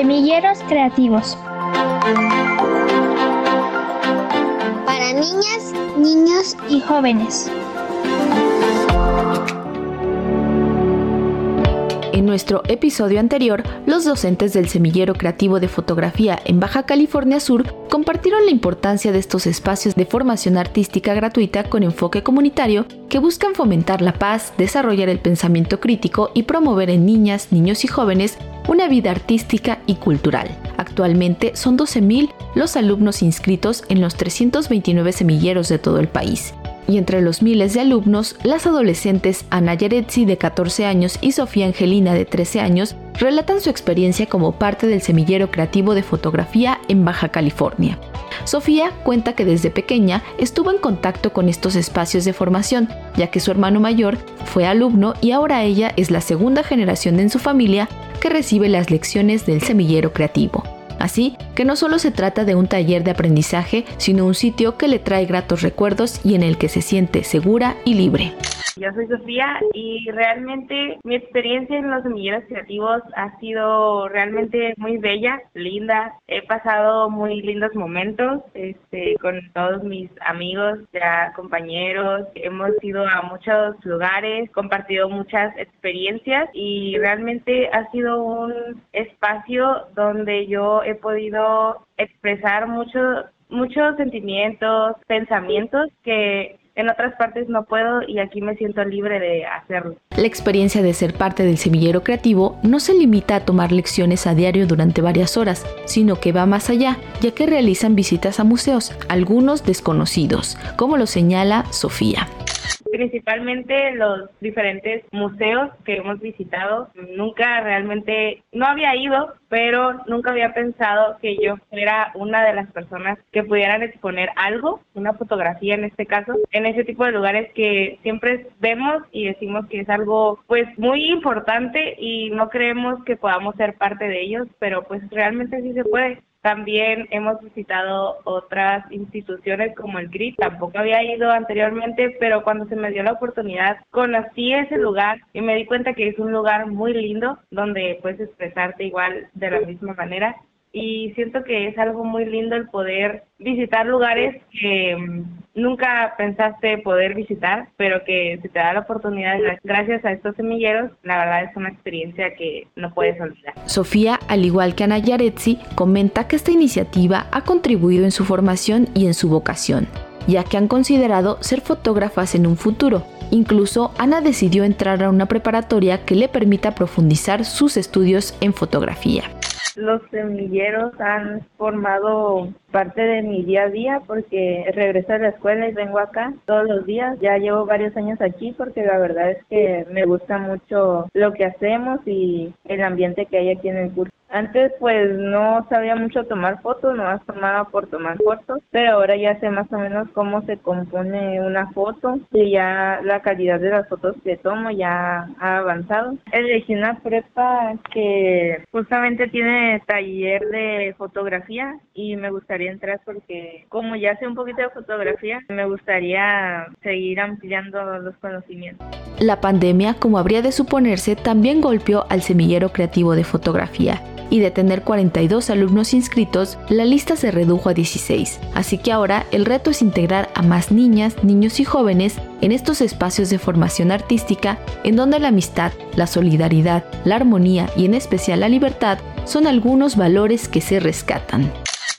Semilleros Creativos. Para niñas, niños y jóvenes. En nuestro episodio anterior, los docentes del Semillero Creativo de Fotografía en Baja California Sur compartieron la importancia de estos espacios de formación artística gratuita con enfoque comunitario que buscan fomentar la paz, desarrollar el pensamiento crítico y promover en niñas, niños y jóvenes una vida artística y cultural. Actualmente son 12.000 los alumnos inscritos en los 329 semilleros de todo el país y entre los miles de alumnos, las adolescentes Ana Yaretsi de 14 años y Sofía Angelina de 13 años relatan su experiencia como parte del semillero creativo de fotografía en Baja California. Sofía cuenta que desde pequeña estuvo en contacto con estos espacios de formación, ya que su hermano mayor fue alumno y ahora ella es la segunda generación en su familia que recibe las lecciones del semillero creativo. Así que no solo se trata de un taller de aprendizaje, sino un sitio que le trae gratos recuerdos y en el que se siente segura y libre. Yo soy Sofía y realmente mi experiencia en los semilleros creativos ha sido realmente muy bella, linda. He pasado muy lindos momentos este, con todos mis amigos, ya compañeros. Hemos ido a muchos lugares, compartido muchas experiencias y realmente ha sido un espacio donde yo he podido expresar muchos muchos sentimientos, pensamientos que en otras partes no puedo y aquí me siento libre de hacerlo. La experiencia de ser parte del semillero creativo no se limita a tomar lecciones a diario durante varias horas, sino que va más allá, ya que realizan visitas a museos, algunos desconocidos, como lo señala Sofía principalmente los diferentes museos que hemos visitado. Nunca realmente, no había ido, pero nunca había pensado que yo fuera una de las personas que pudieran exponer algo, una fotografía en este caso, en ese tipo de lugares que siempre vemos y decimos que es algo pues muy importante y no creemos que podamos ser parte de ellos, pero pues realmente sí se puede. También hemos visitado otras instituciones como el GRIP. Tampoco había ido anteriormente, pero cuando se me dio la oportunidad conocí ese lugar y me di cuenta que es un lugar muy lindo donde puedes expresarte igual de la misma manera y siento que es algo muy lindo el poder visitar lugares que mm, nunca pensaste poder visitar, pero que se te da la oportunidad gracias a estos semilleros, la verdad es una experiencia que no puedes olvidar. Sofía, al igual que Ana Yaretsi, comenta que esta iniciativa ha contribuido en su formación y en su vocación, ya que han considerado ser fotógrafas en un futuro. Incluso Ana decidió entrar a una preparatoria que le permita profundizar sus estudios en fotografía. Los semilleros han formado parte de mi día a día porque regreso a la escuela y vengo acá todos los días. Ya llevo varios años aquí porque la verdad es que me gusta mucho lo que hacemos y el ambiente que hay aquí en el curso. Antes pues no sabía mucho tomar fotos, no más tomaba por tomar fotos, pero ahora ya sé más o menos cómo se compone una foto y ya la calidad de las fotos que tomo ya ha avanzado. Elegí una prepa que justamente tiene taller de fotografía y me gustaría entrar porque como ya sé un poquito de fotografía, me gustaría seguir ampliando los conocimientos. La pandemia, como habría de suponerse, también golpeó al semillero creativo de fotografía y de tener 42 alumnos inscritos, la lista se redujo a 16. Así que ahora el reto es integrar a más niñas, niños y jóvenes en estos espacios de formación artística en donde la amistad, la solidaridad, la armonía y en especial la libertad son algunos valores que se rescatan.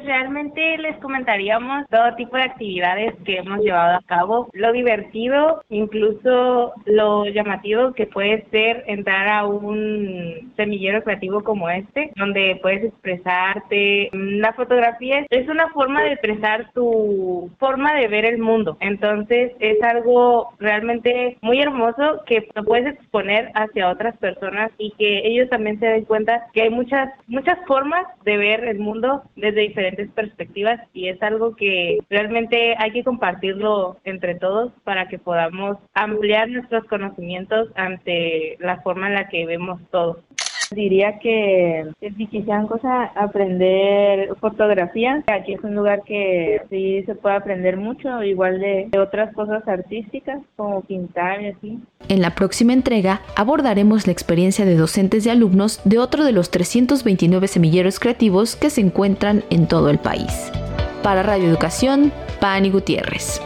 Realmente les comentaríamos todo tipo de actividades que hemos llevado a cabo, lo divertido, incluso lo llamativo que puede ser entrar a un semillero creativo como este, donde puedes expresarte. La fotografía es una forma de expresar tu forma de ver el mundo, entonces es algo realmente muy hermoso que lo puedes exponer hacia otras personas y que ellos también se den cuenta que hay muchas muchas formas de ver el mundo desde diferentes perspectivas y es algo que realmente hay que compartirlo entre todos para que podamos ampliar nuestros conocimientos ante la forma en la que vemos todo. Diría que si quisieran cosa aprender fotografía, aquí es un lugar que sí se puede aprender mucho, igual de, de otras cosas artísticas como pintar y así. En la próxima entrega abordaremos la experiencia de docentes y alumnos de otro de los 329 semilleros creativos que se encuentran en todo el país. Para Radio Educación, Pani Gutiérrez.